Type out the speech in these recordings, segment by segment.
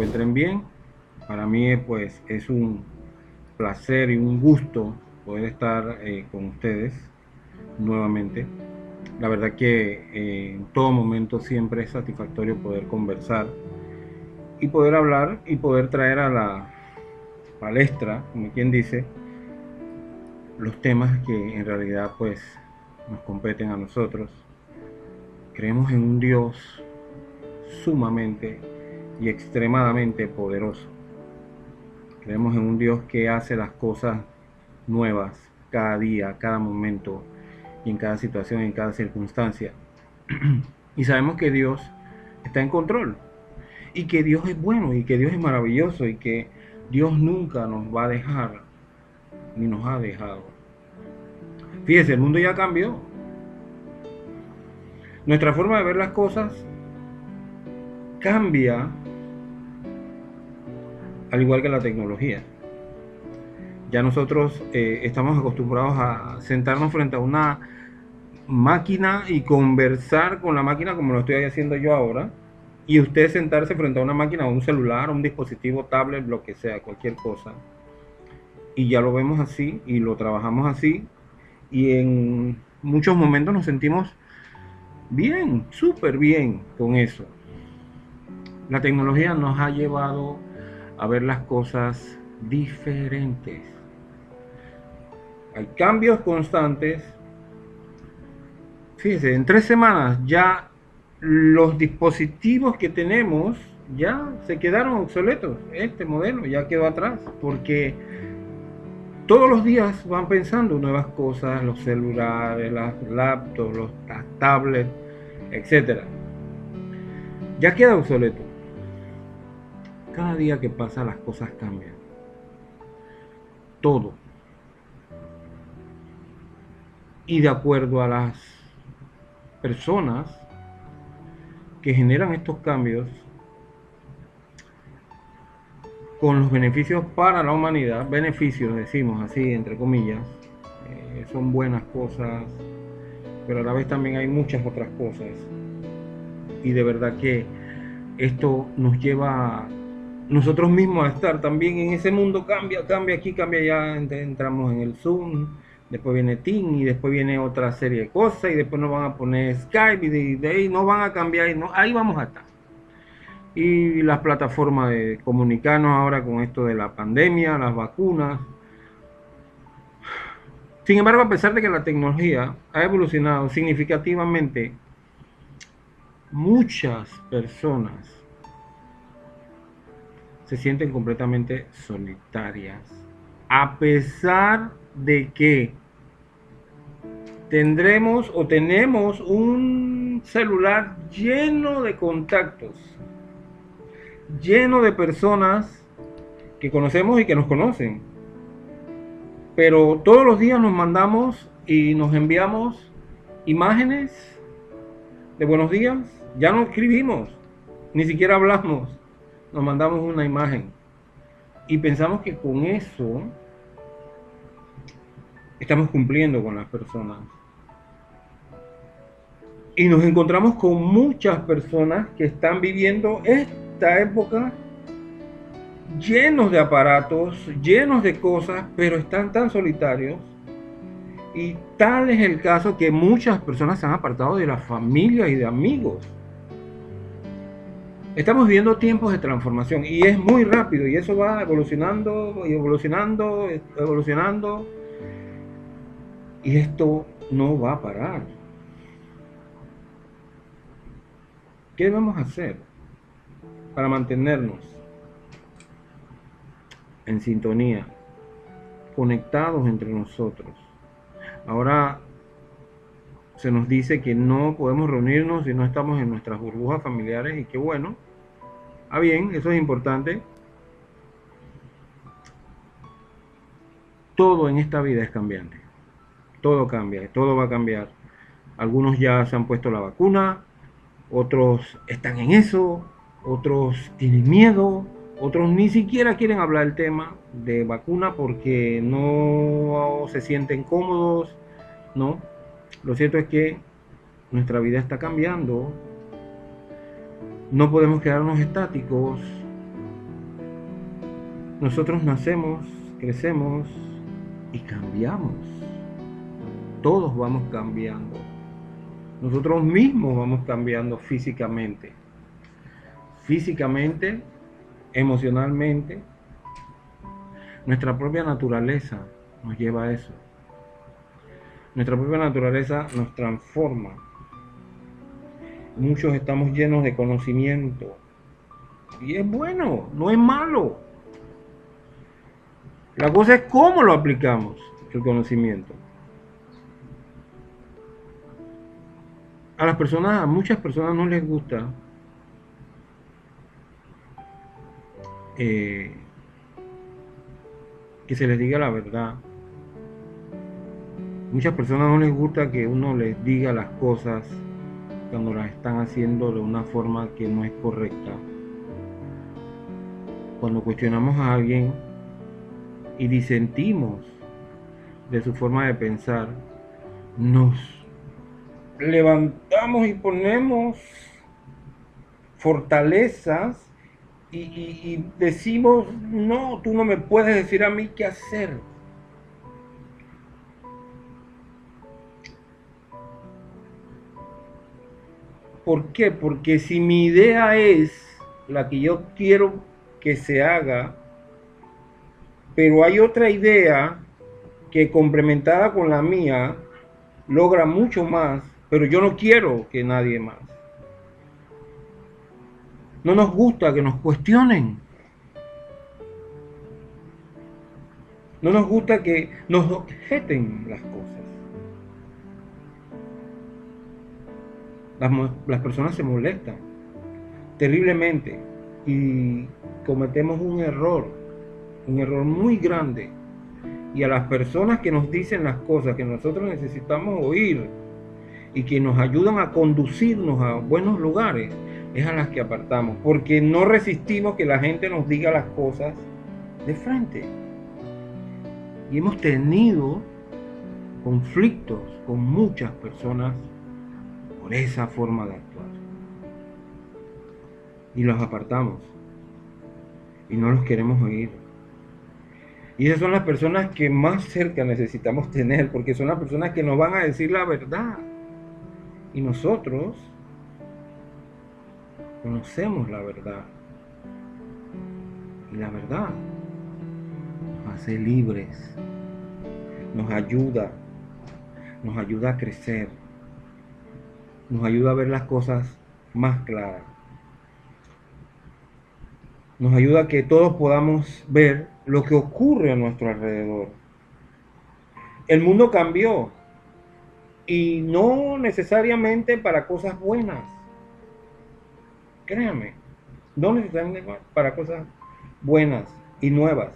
encuentren bien. Para mí pues es un placer y un gusto poder estar eh, con ustedes nuevamente. La verdad que eh, en todo momento siempre es satisfactorio poder conversar y poder hablar y poder traer a la palestra, como quien dice, los temas que en realidad pues nos competen a nosotros. Creemos en un Dios sumamente y extremadamente poderoso. Creemos en un Dios que hace las cosas nuevas cada día, cada momento y en cada situación, en cada circunstancia. y sabemos que Dios está en control y que Dios es bueno y que Dios es maravilloso y que Dios nunca nos va a dejar ni nos ha dejado. Fíjese, el mundo ya cambió. Nuestra forma de ver las cosas cambia al igual que la tecnología. Ya nosotros eh, estamos acostumbrados a sentarnos frente a una máquina y conversar con la máquina como lo estoy haciendo yo ahora. Y usted sentarse frente a una máquina un celular, un dispositivo, tablet, lo que sea, cualquier cosa. Y ya lo vemos así y lo trabajamos así. Y en muchos momentos nos sentimos bien, súper bien con eso. La tecnología nos ha llevado a ver las cosas diferentes. Hay cambios constantes. Fíjese, en tres semanas ya los dispositivos que tenemos ya se quedaron obsoletos. Este modelo ya quedó atrás porque todos los días van pensando nuevas cosas, los celulares, las laptops, los, tablets, etc. Ya queda obsoleto. Cada día que pasa las cosas cambian. Todo. Y de acuerdo a las personas que generan estos cambios, con los beneficios para la humanidad, beneficios decimos así, entre comillas, eh, son buenas cosas, pero a la vez también hay muchas otras cosas. Y de verdad que esto nos lleva nosotros mismos a estar también en ese mundo, cambia, cambia aquí, cambia allá, entramos en el Zoom, después viene Team y después viene otra serie de cosas y después nos van a poner Skype y de, ahí no van a cambiar, y ahí vamos a estar. Y las plataformas de comunicarnos ahora con esto de la pandemia, las vacunas. Sin embargo, a pesar de que la tecnología ha evolucionado significativamente, muchas personas se sienten completamente solitarias. A pesar de que tendremos o tenemos un celular lleno de contactos, lleno de personas que conocemos y que nos conocen. Pero todos los días nos mandamos y nos enviamos imágenes de buenos días. Ya no escribimos, ni siquiera hablamos nos mandamos una imagen y pensamos que con eso estamos cumpliendo con las personas. Y nos encontramos con muchas personas que están viviendo esta época llenos de aparatos, llenos de cosas, pero están tan solitarios. Y tal es el caso que muchas personas se han apartado de la familia y de amigos. Estamos viviendo tiempos de transformación y es muy rápido y eso va evolucionando y evolucionando, evolucionando y esto no va a parar. ¿Qué debemos hacer para mantenernos en sintonía, conectados entre nosotros? Ahora se nos dice que no podemos reunirnos si no estamos en nuestras burbujas familiares y qué bueno. Ah, bien, eso es importante. Todo en esta vida es cambiante. Todo cambia, todo va a cambiar. Algunos ya se han puesto la vacuna, otros están en eso, otros tienen miedo, otros ni siquiera quieren hablar del tema de vacuna porque no se sienten cómodos, ¿no? Lo cierto es que nuestra vida está cambiando. No podemos quedarnos estáticos. nosotros nacemos, crecemos y cambiamos. Todos vamos cambiando. Nosotros mismos vamos cambiando físicamente. Físicamente, emocionalmente. Nuestra propia naturaleza nos lleva a eso. Nuestra propia naturaleza nos transforma. Muchos estamos llenos de conocimiento. Y es bueno, no es malo. La cosa es cómo lo aplicamos, el conocimiento. A las personas, a muchas personas no les gusta eh, que se les diga la verdad. Muchas personas no les gusta que uno les diga las cosas cuando las están haciendo de una forma que no es correcta. Cuando cuestionamos a alguien y disentimos de su forma de pensar, nos levantamos y ponemos fortalezas y, decimos, no, tú no me puedes decir a mí qué hacer. ¿Por qué? Porque si mi idea es la que yo quiero que se haga, pero hay otra idea que complementada con la mía logra mucho más, pero yo no quiero que nadie más. No nos gusta que nos cuestionen. No nos gusta que nos objeten las cosas. Las, personas se molestan terriblemente y cometemos un error, un error muy grande. Y a las personas que nos dicen las cosas que nosotros necesitamos oír y que nos ayudan a conducirnos a buenos lugares, es a las que apartamos, porque no resistimos que la gente nos diga las cosas de frente. Y hemos tenido conflictos con muchas personas esa forma de actuar. Y los apartamos. Y no los queremos oír. Y esas son las personas que más cerca necesitamos tener, porque son las personas que nos van a decir la verdad. Y nosotros conocemos la verdad. Y la verdad nos hace libres, nos ayuda, nos ayuda a crecer, nos ayuda a ver las cosas más claras. Nos ayuda a que todos podamos ver lo que ocurre a nuestro alrededor. El mundo cambió y no necesariamente para cosas buenas Créanme, no necesitan para cosas buenas y nuevas.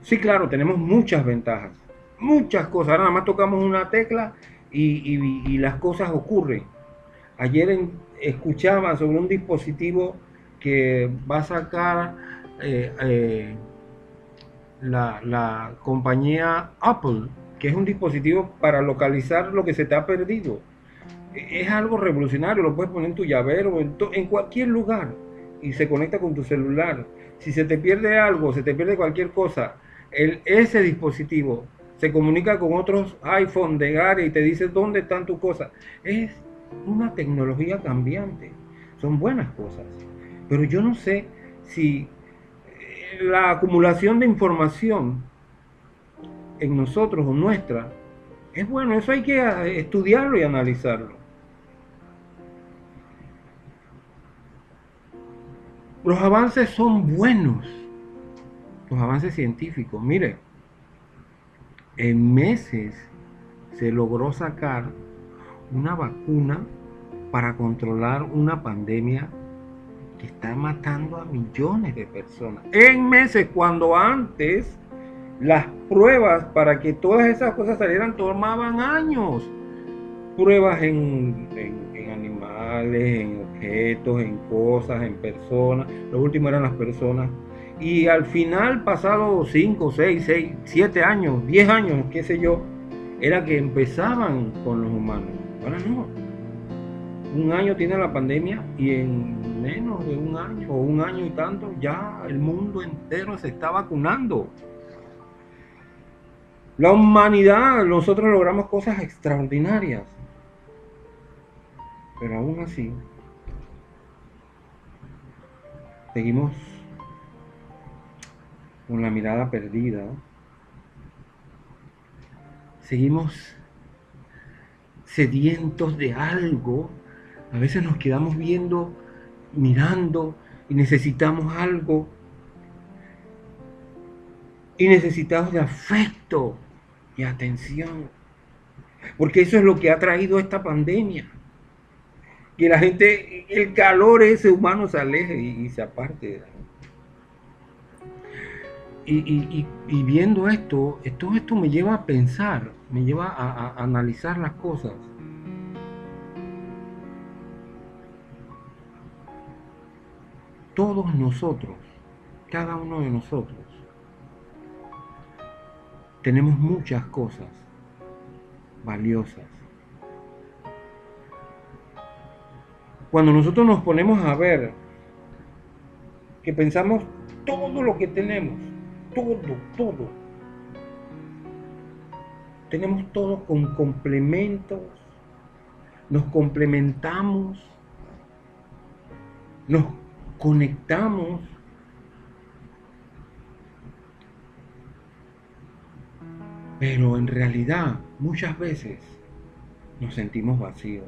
Sí, claro, tenemos muchas ventajas, muchas cosas. Ahora nada más tocamos una tecla y, las cosas ocurren. Ayer escuchaba sobre un dispositivo que va a sacar eh, eh, la, la compañía Apple, que es un dispositivo para localizar lo que se te ha perdido es algo revolucionario, lo puedes poner en tu llavero, en, en cualquier lugar y se conecta con tu celular. Si se te pierde algo, se te pierde cualquier cosa, el, ese dispositivo se comunica con otros iPhone de área y te dice dónde están tus cosas. Es una tecnología cambiante, son buenas cosas, pero yo no sé si eh, la acumulación de información en nosotros o nuestra es bueno, eso hay que eh, estudiarlo y analizarlo. Los avances son buenos, los avances científicos. Mire, en meses se logró sacar una vacuna para controlar una pandemia que está matando a millones de personas. En meses, cuando antes las pruebas para que todas esas cosas salieran tomaban años. Pruebas en, en animales, en en cosas, en personas. Lo último eran las personas. Y al final, pasado 5, 6, 6, 7 años, 10 años, qué sé yo, era que empezaban con los humanos. Ahora no. Un año tiene la pandemia y en menos de un año o un año y tanto, ya el mundo entero se está vacunando. La humanidad, nosotros logramos cosas extraordinarias. Pero aún así, seguimos con la mirada perdida. Seguimos sedientos de algo. A veces nos quedamos viendo, mirando y necesitamos algo. Y necesitamos de afecto y atención. Porque eso es lo que ha traído esta pandemia. Que la gente, el calor ese humano se aleje y, se aparte. Y, viendo esto, todo esto me lleva a pensar, me lleva a analizar las cosas. Todos nosotros, cada uno de nosotros, tenemos muchas cosas valiosas. Cuando nosotros nos ponemos a ver que pensamos todo lo que tenemos, todo, todo, tenemos todo con complementos, nos complementamos, nos conectamos Pero en realidad muchas veces nos sentimos vacíos.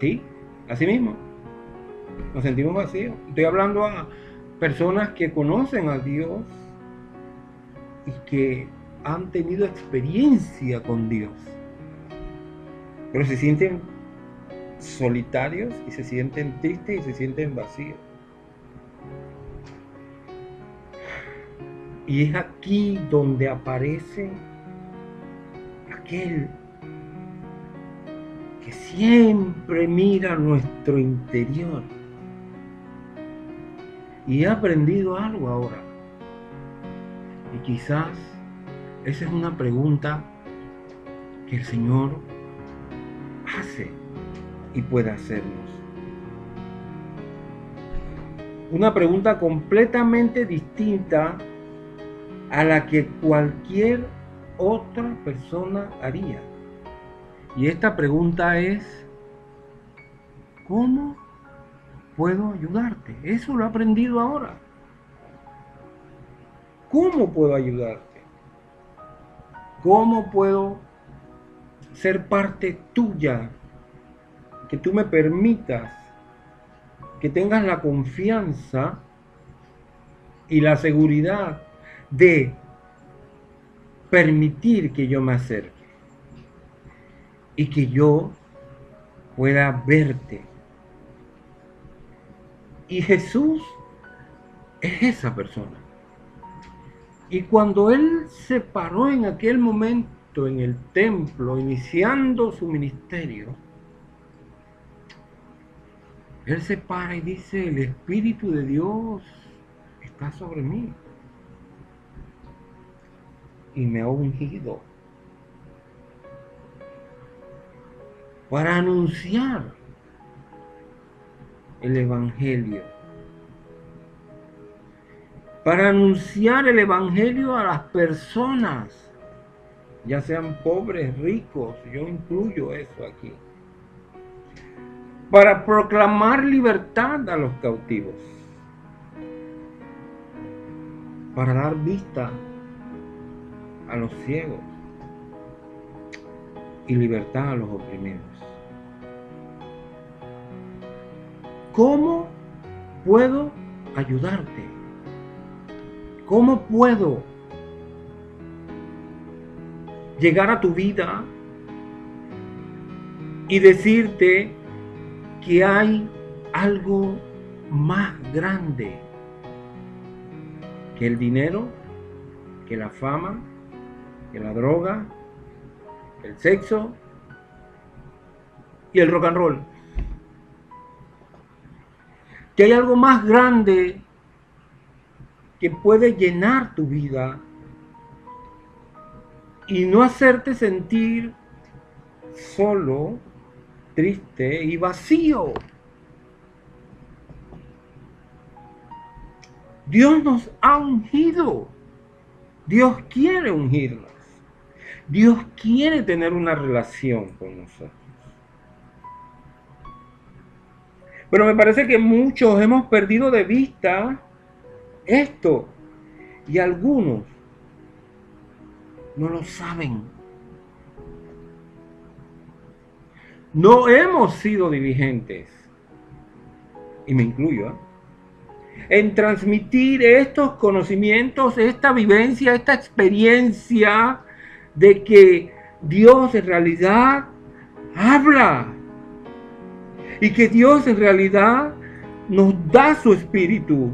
¿Sí? Así mismo. Nos sentimos vacíos. Estoy hablando a personas que conocen a Dios y que han tenido experiencia con Dios. Pero se sienten solitarios y se sienten tristes y se sienten vacíos. Y es aquí donde aparece aquel que siempre mira nuestro interior. Y he aprendido algo ahora. Y quizás esa es una pregunta que el Señor hace y puede hacernos. Una pregunta completamente distinta a la que cualquier otra persona haría. Y esta pregunta es, ¿cómo puedo ayudarte? Eso lo he aprendido ahora. ¿Cómo puedo ayudarte? ¿Cómo puedo ser parte tuya? Que tú me permitas, que tengas la confianza y la seguridad de permitir que yo me acerque y que yo pueda verte. Y Jesús es esa persona. Y cuando Él se paró en aquel momento en el templo, iniciando su ministerio, Él se para y dice, el Espíritu de Dios está sobre mí y me ha ungido para anunciar el Evangelio. Para anunciar el Evangelio a las personas, ya sean pobres, ricos, yo incluyo eso aquí. Para proclamar libertad a los cautivos. Para dar vista a los ciegos y libertad a los oprimidos. ¿Cómo puedo ayudarte? ¿Cómo puedo llegar a tu vida y decirte que hay algo más grande que el dinero, que la fama, que la droga, el sexo y el rock and roll. Que hay algo más grande que puede llenar tu vida y no hacerte sentir solo, triste y vacío. Dios nos ha ungido. Dios quiere ungirnos. Dios quiere tener una relación con nosotros. Pero me parece que muchos hemos perdido de vista esto y algunos no lo saben. No hemos sido diligentes, y me incluyo, en transmitir estos conocimientos, esta vivencia, esta experiencia de que Dios en realidad habla y que Dios en realidad nos da su espíritu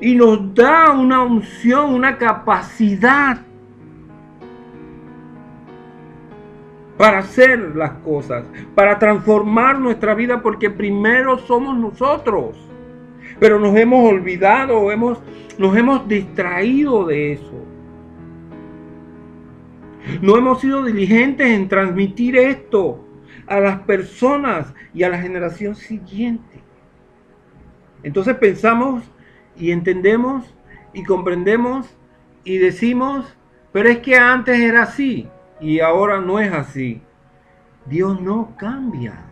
y nos da una unción, una capacidad para hacer las cosas, para transformar nuestra vida, porque primero somos nosotros. Pero nos hemos olvidado, hemos, nos hemos distraído de eso. No hemos sido diligentes en transmitir esto a las personas y a la generación siguiente. Entonces pensamos y entendemos y comprendemos y decimos, pero es que antes era así y ahora no es así. Dios no cambia.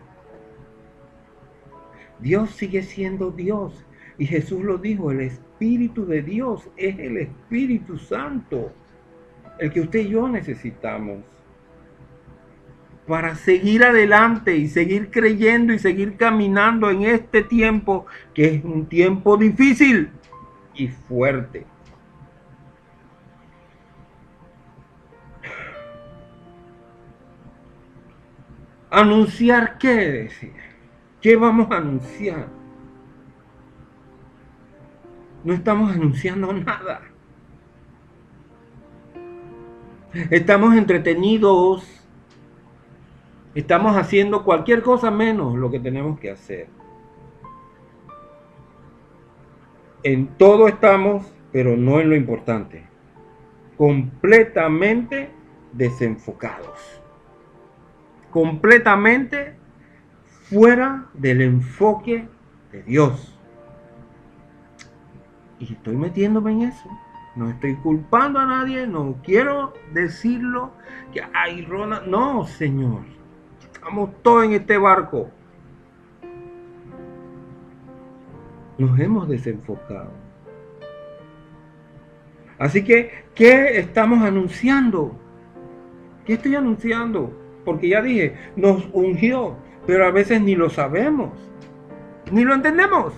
Dios sigue siendo Dios. Y Jesús lo dijo, el Espíritu de Dios es el Espíritu Santo, el que usted y yo necesitamos para seguir adelante y seguir creyendo y seguir caminando en este tiempo que es un tiempo difícil y fuerte. Anunciar qué decir. ¿Qué vamos a anunciar? No estamos anunciando nada. Estamos entretenidos. Estamos haciendo cualquier cosa menos lo que tenemos que hacer. En todo estamos, pero no en lo importante. Completamente desenfocados completamente fuera del enfoque de Dios. Y estoy metiéndome en eso. No estoy culpando a nadie, no quiero decirlo que hay Rona. No, Señor. Estamos todos en este barco. Nos hemos desenfocado. Así que, ¿qué estamos anunciando? ¿Qué estoy anunciando? porque ya dije, nos ungió, pero a veces ni lo sabemos, ni lo entendemos.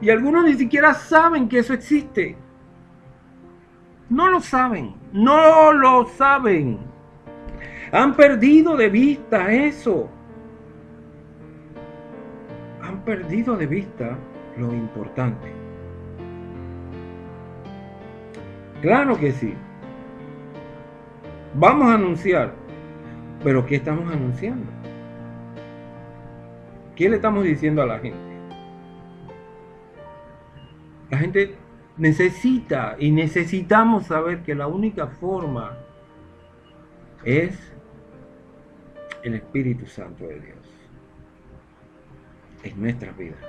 Y algunos ni siquiera saben que eso existe. No lo saben, no lo saben. Han perdido de vista eso. Han perdido de vista lo importante. Claro que sí. Vamos a anunciar. Pero ¿qué estamos anunciando? ¿Qué le estamos diciendo a la gente? La gente necesita y necesitamos saber que la única forma es el Espíritu Santo de Dios en nuestras vidas,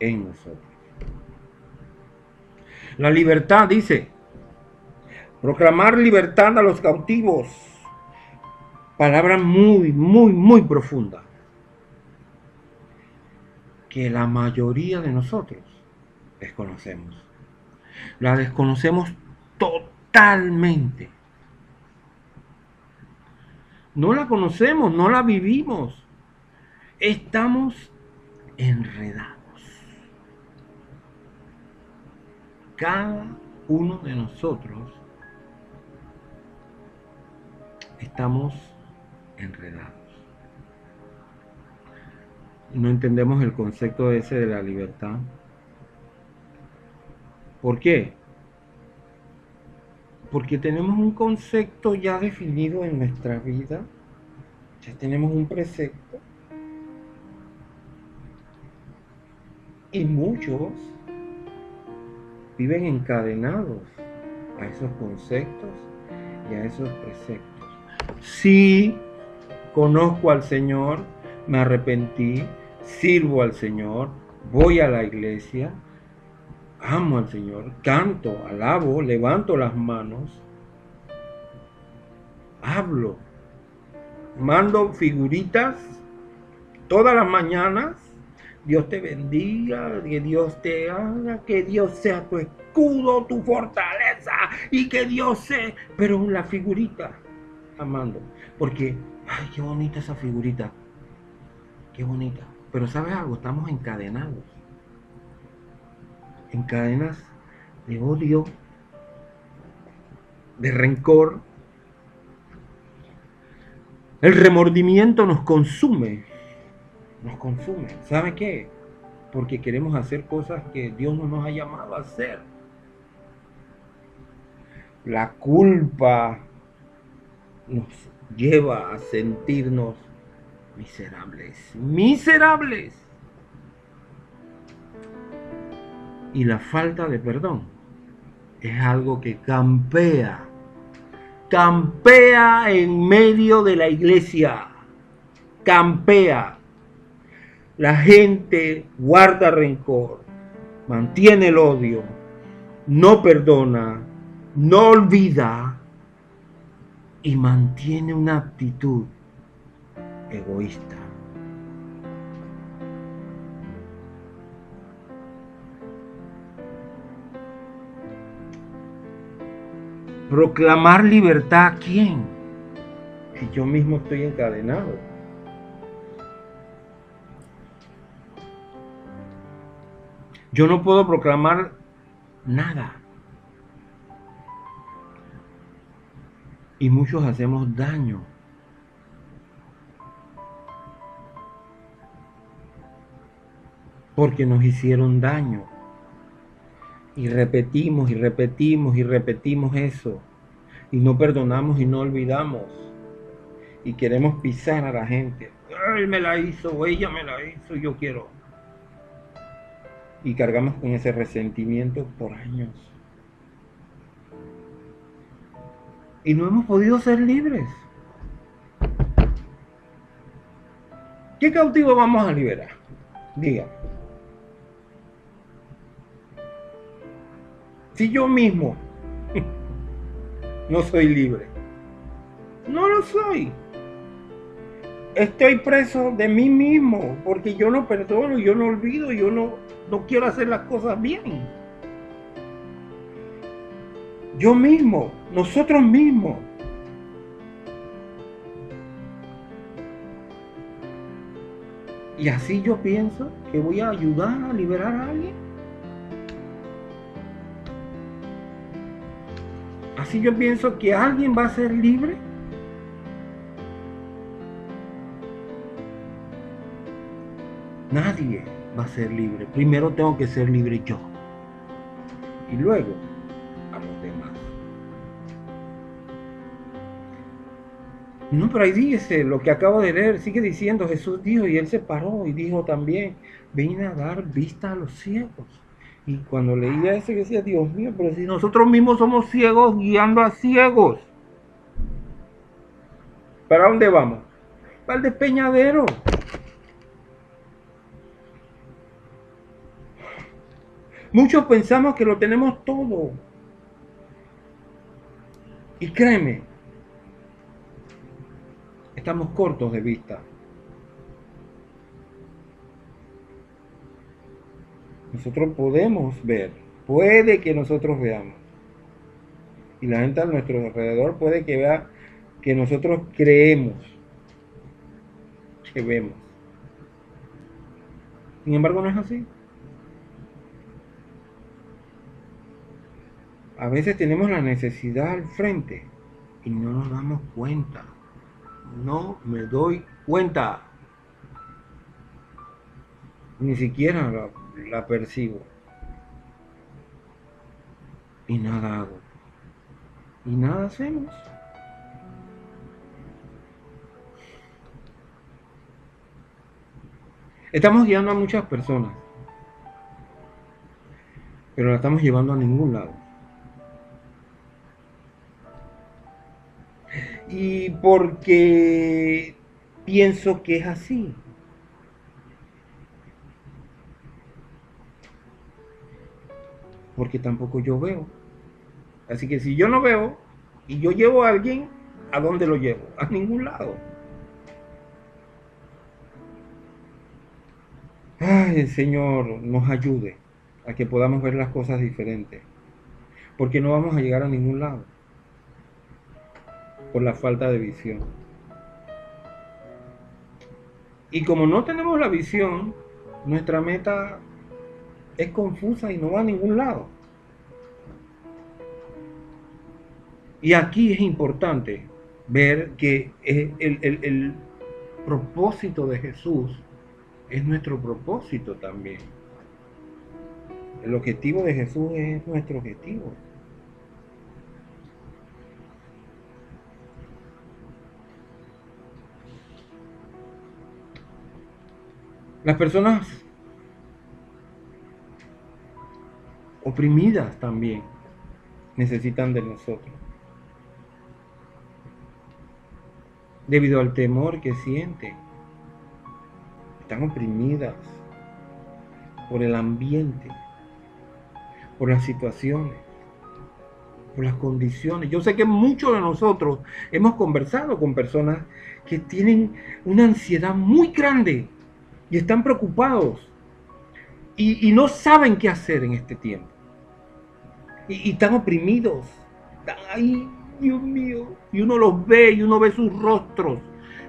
en nosotros. La libertad dice, Proclamar libertad a los cautivos. Palabra muy, muy, muy profunda. Que la mayoría de nosotros desconocemos. La desconocemos totalmente. No la conocemos, no la vivimos. Estamos enredados. Cada uno de nosotros estamos enredados. No entendemos el concepto ese de la libertad. ¿Por qué? Porque tenemos un concepto ya definido en nuestra vida, ya tenemos un precepto. Y muchos viven encadenados a esos conceptos y a esos preceptos. Sí, conozco al Señor, me arrepentí, sirvo al Señor, voy a la iglesia, amo al Señor, canto, alabo, levanto las manos, hablo, mando figuritas todas las mañanas. Dios te bendiga, que Dios te haga, que Dios sea tu escudo, tu fortaleza y que Dios sea, pero la figurita, amando, porque, ay, qué bonita esa figurita, qué bonita, pero sabes algo, estamos encadenados, en cadenas de odio, de rencor, el remordimiento nos consume, nos consume. ¿Sabe qué? Porque queremos hacer cosas que Dios no nos ha llamado a hacer. La culpa nos lleva a sentirnos miserables, miserables. Y la falta de perdón es algo que campea campea en medio de la iglesia, campea. La gente guarda rencor, mantiene el odio, no perdona, no olvida y mantiene una actitud egoísta. Proclamar libertad a quién? Si yo mismo estoy encadenado. Yo no puedo proclamar nada. Y muchos hacemos daño. Porque nos hicieron daño. Y repetimos y repetimos y repetimos eso. Y no perdonamos y no olvidamos. Y queremos pisar a la gente. Él me la hizo, ella me la hizo, yo quiero. Y cargamos con ese resentimiento por años. Y no hemos podido ser libres. ¿Qué cautivo vamos a liberar? Diga. Si yo mismo no soy libre, no lo soy. Estoy preso de mí mismo porque yo no perdono, yo no olvido, yo no, no quiero hacer las cosas bien. Yo mismo, nosotros mismos. Y así yo pienso que voy a ayudar a liberar a alguien. Así yo pienso que alguien va a ser libre. Nadie va a ser libre. Primero tengo que ser libre yo. Y luego a los demás. No, pero ahí dice lo que acabo de leer, sigue diciendo, Jesús dijo, y él se paró y dijo también, vine a dar vista a los ciegos y cuando leía eso, yo decía, Dios mío, pero si nosotros mismos somos ciegos guiando a ciegos. ¿Para dónde vamos? Para el despeñadero. Muchos pensamos que lo tenemos todo. Y créeme, estamos cortos de vista. Nosotros podemos ver, puede que nosotros veamos. Y la gente a nuestro alrededor puede que vea que nosotros creemos que vemos. Sin embargo, no es así. A veces tenemos la necesidad al frente y no nos damos cuenta. No me doy cuenta. Ni siquiera la percibo. Y nada hago. Y nada hacemos. Estamos guiando a muchas personas, pero la estamos llevando a ningún lado. y porque pienso que es así. Porque tampoco yo veo. Así que si yo no veo y yo llevo a alguien, ¿a dónde lo llevo? A ningún lado. Ay, el Señor nos ayude a que podamos ver las cosas diferentes. Porque no vamos a llegar a ningún lado por la falta de visión. Y como no tenemos la visión, nuestra meta es confusa y no va a ningún lado. Y aquí es importante ver que el, el propósito de Jesús es nuestro propósito también. El objetivo de Jesús es nuestro objetivo. Las personas oprimidas también necesitan de nosotros. Debido al temor que sienten. Están oprimidas por el ambiente, por las situaciones, por las condiciones. Yo sé que muchos de nosotros hemos conversado con personas que tienen una ansiedad muy grande y están preocupados y, no saben qué hacer en este tiempo. Y, están oprimidos. Están ahí, Dios mío. Y uno los ve y uno ve sus rostros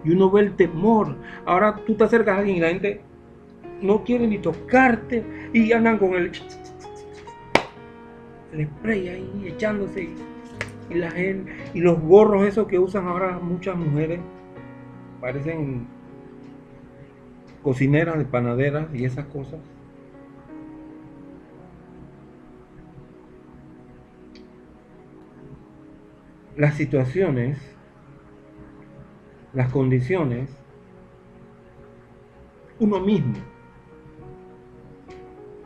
y uno ve el temor. Ahora tú te acercas a alguien y la gente no quiere ni tocarte y andan con el, el spray ahí echándose y, la gente, y los gorros esos que usan ahora muchas mujeres parecen cocineras, de panaderas y esas cosas. Las situaciones, las condiciones, uno mismo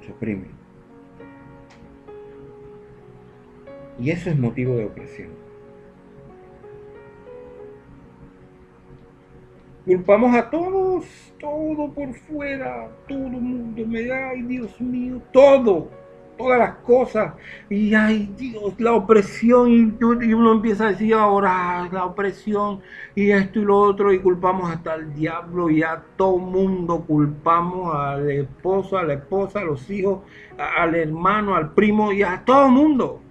se oprime. Y eso es motivo de opresión. Culpamos a todos, todo por fuera, todo el mundo me da, ay Dios mío, todo, todas las cosas. Y ay Dios, la opresión, y uno empieza a decir ahora la opresión, y esto y lo otro, y culpamos hasta al diablo, y a todo mundo culpamos al esposo, a la esposa, a los hijos, al hermano, al primo, y a todo mundo.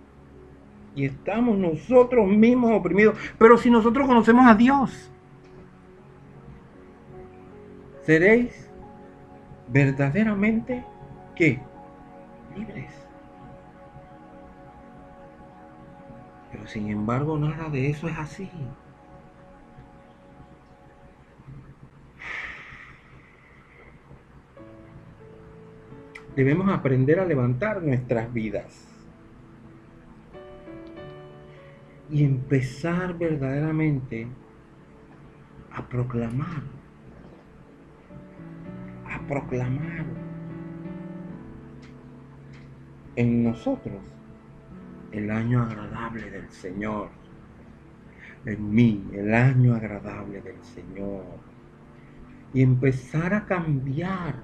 Y estamos nosotros mismos oprimidos. Pero si nosotros conocemos a Dios, seréis verdaderamente ¿qué? Pero sin embargo nada de eso es así. Debemos aprender a levantar nuestras vidas y empezar verdaderamente a proclamar proclamar en nosotros el año agradable del Señor. En mí, el año agradable del Señor. Y empezar a cambiar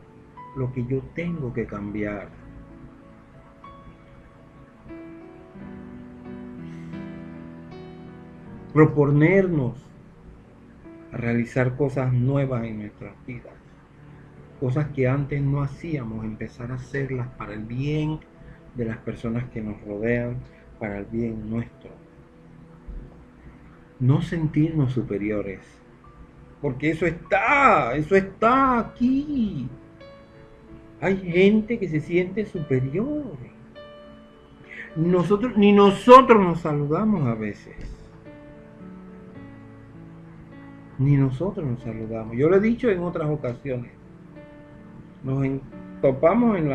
lo que yo tengo que cambiar. Proponernos a realizar cosas nuevas en nuestras vidas cosas que antes no hacíamos, empezar a hacerlas para el bien de las personas que nos rodean, para el bien nuestro. No sentirnos superiores, porque eso está, eso está aquí. Hay gente que se siente superior. Nosotros, ni nosotros nos saludamos a veces. Ni nosotros nos saludamos. Yo lo he dicho en otras ocasiones nos topamos en,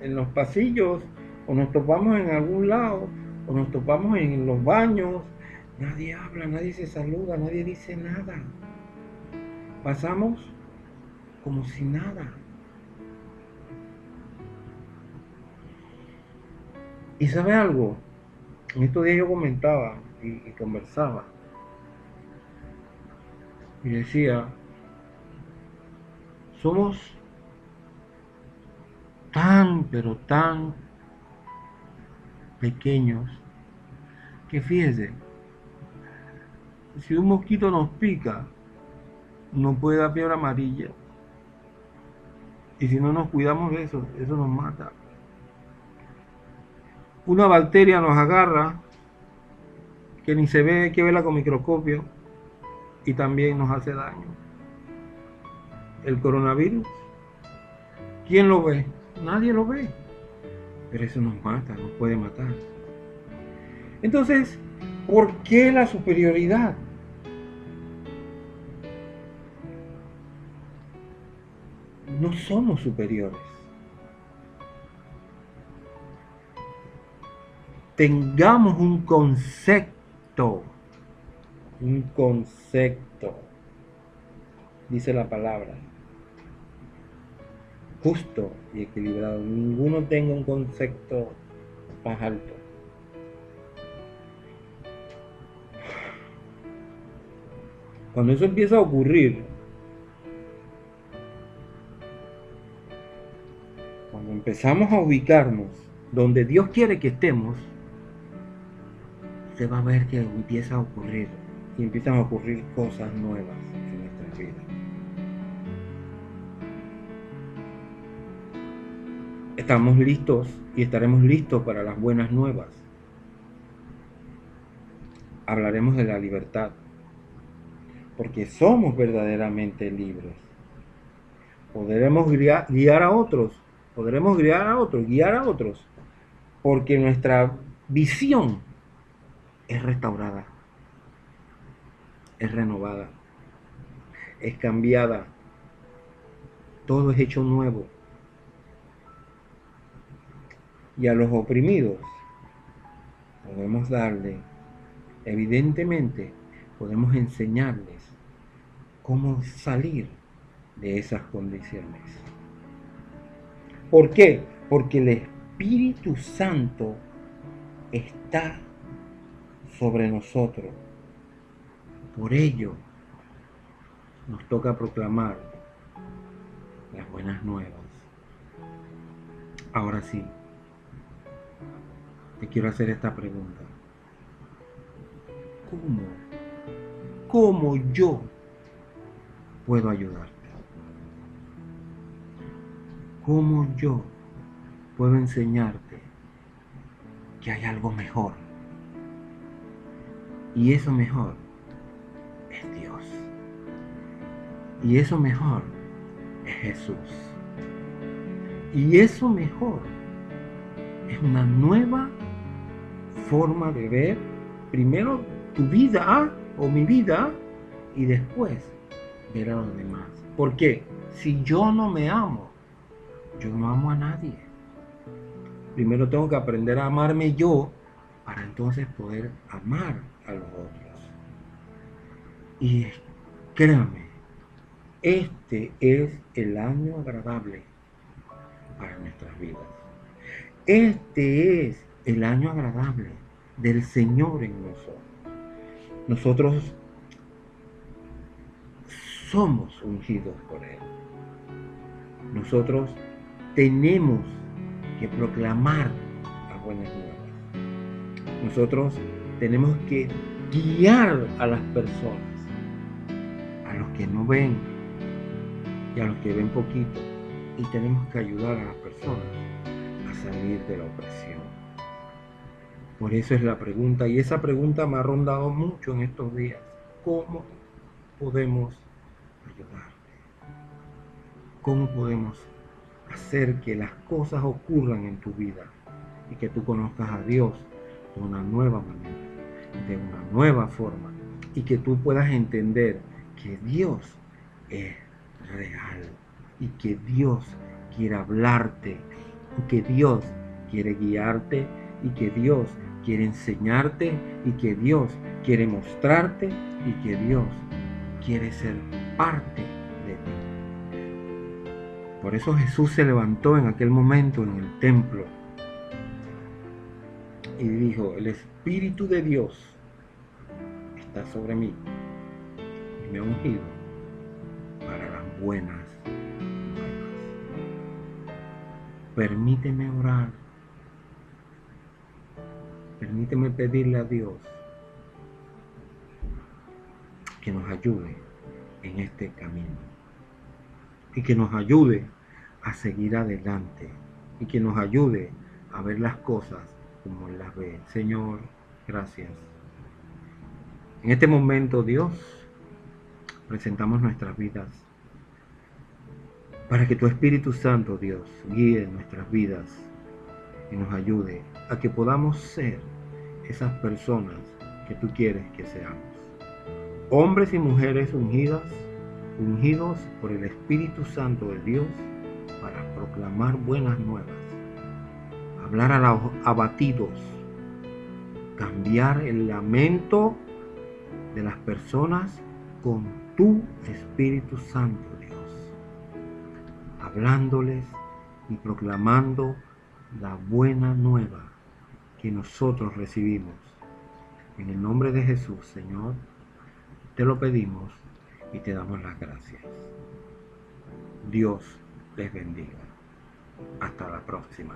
en los pasillos o nos topamos en algún lado o nos topamos en los baños, nadie habla, nadie se saluda, nadie dice nada. Pasamos como si nada. Y sabe algo, en estos días yo comentaba y, y conversaba y decía, somos tan, pero tan pequeños que fíjese, si un mosquito nos pica, no puede dar fiebre amarilla. Y si no nos cuidamos de eso, eso nos mata. Una bacteria nos agarra que ni se ve, hay que verla con microscopio y también nos hace daño. El coronavirus, ¿quién lo ve? Nadie lo ve. Pero eso nos mata, nos puede matar. Entonces, ¿por qué la superioridad? No somos superiores. Tengamos un concepto, un concepto, dice la palabra, justo y equilibrado. Ninguno tenga un concepto más alto. Cuando eso empieza a ocurrir, cuando empezamos a ubicarnos donde Dios quiere que estemos, se va a ver que empieza a ocurrir y empiezan a ocurrir cosas nuevas en nuestras vidas. Estamos listos y estaremos listos para las buenas nuevas. Hablaremos de la libertad, porque somos verdaderamente libres. Podremos guiar a otros, podremos guiar a otros, guiar a otros, porque nuestra visión es restaurada, es renovada, es cambiada, todo es hecho nuevo. Y a los oprimidos podemos darle, evidentemente, podemos enseñarles cómo salir de esas condiciones. ¿Por qué? Porque el Espíritu Santo está sobre nosotros. Por ello, nos toca proclamar las buenas nuevas. Ahora sí, te quiero hacer esta pregunta. ¿Cómo? ¿Cómo yo puedo ayudarte? ¿Cómo yo puedo enseñarte que hay algo mejor? Y eso mejor es Dios. Y eso mejor es Jesús. Y eso mejor es una nueva forma de ver primero tu vida o mi vida y después ver a los demás. ¿Por qué? Si yo no me amo, yo no amo a nadie. Primero tengo que aprender a amarme yo para entonces poder amar a los otros. Y créanme, este es el año agradable para nuestras vidas. Este es el año agradable del Señor en nosotros. Nosotros somos ungidos por Él. Nosotros tenemos que proclamar las buenas nuevas. Nosotros tenemos que guiar a las personas, a los que no ven y a los que ven poquito. Y tenemos que ayudar a las personas a salir de la opresión. Por eso es la pregunta, y esa pregunta me ha rondado mucho en estos días. ¿Cómo podemos ayudarte? ¿Cómo podemos hacer que las cosas ocurran en tu vida y que tú conozcas a Dios de una nueva manera? de una nueva forma y que tú puedas entender que Dios es real y que Dios quiere hablarte y que Dios quiere guiarte y que Dios quiere enseñarte y que Dios quiere mostrarte y que Dios quiere ser parte de ti. Por eso Jesús se levantó en aquel momento en el templo y dijo, el Espíritu de Dios está sobre mí. me ha ungido para las buenas. Permíteme orar. Permíteme pedirle a Dios que nos ayude en este camino y que nos ayude a seguir adelante y que nos ayude a ver las cosas como las ve. Señor, gracias. En este momento, Dios, presentamos nuestras vidas para que tu Espíritu Santo, Dios, guíe nuestras vidas y nos ayude a que podamos ser esas personas que tú quieres que seamos. Hombres y mujeres ungidas, ungidos por el Espíritu Santo de Dios para proclamar buenas nuevas, hablar a los abatidos, cambiar el lamento de las personas con tu Espíritu Santo, Dios, hablándoles y proclamando la buena nueva que nosotros recibimos. En el nombre de Jesús, Señor, te lo pedimos y te damos las gracias. Dios les bendiga. Hasta la próxima.